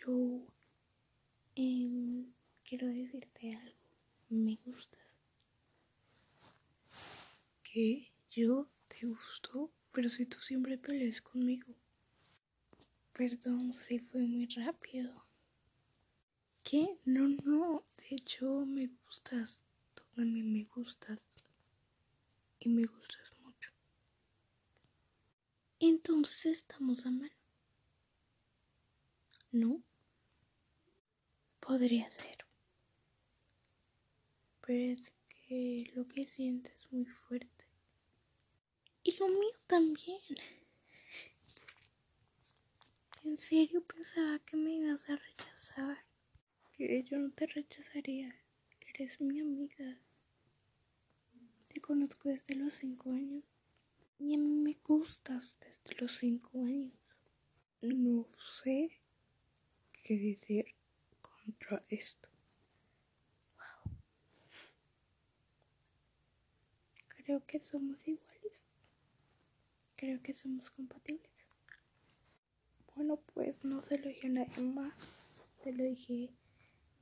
yo em, quiero decirte algo. Me gustas. ¿Qué? ¿Yo te gusto? Pero si tú siempre peleas conmigo. Perdón si fue muy rápido. ¿Qué? No, no. De hecho, me gustas. Tú también me gustas. Y me gustas mucho. Entonces estamos a mano. ¿No? Podría ser. Pero es que lo que sientes es muy fuerte. Y lo mío también. En serio pensaba que me ibas a rechazar. Que yo no te rechazaría. Eres mi amiga. Te conozco desde los cinco años. Y a mí me gustas desde los cinco años. No sé qué decir contra esto. Wow. Creo que somos iguales. Creo que somos compatibles. Bueno, pues no se lo dije a nadie más. Te lo dije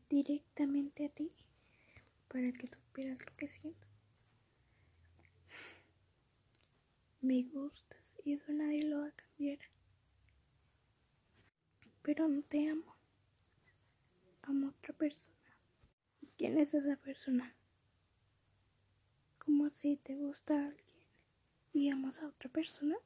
directamente a ti para que supieras lo que siento. Me gustas y eso nadie lo va a cambiar. Pero no te amo. Amo a otra persona. ¿Y quién es esa persona? ¿Cómo así te gusta alguien y amas a otra persona?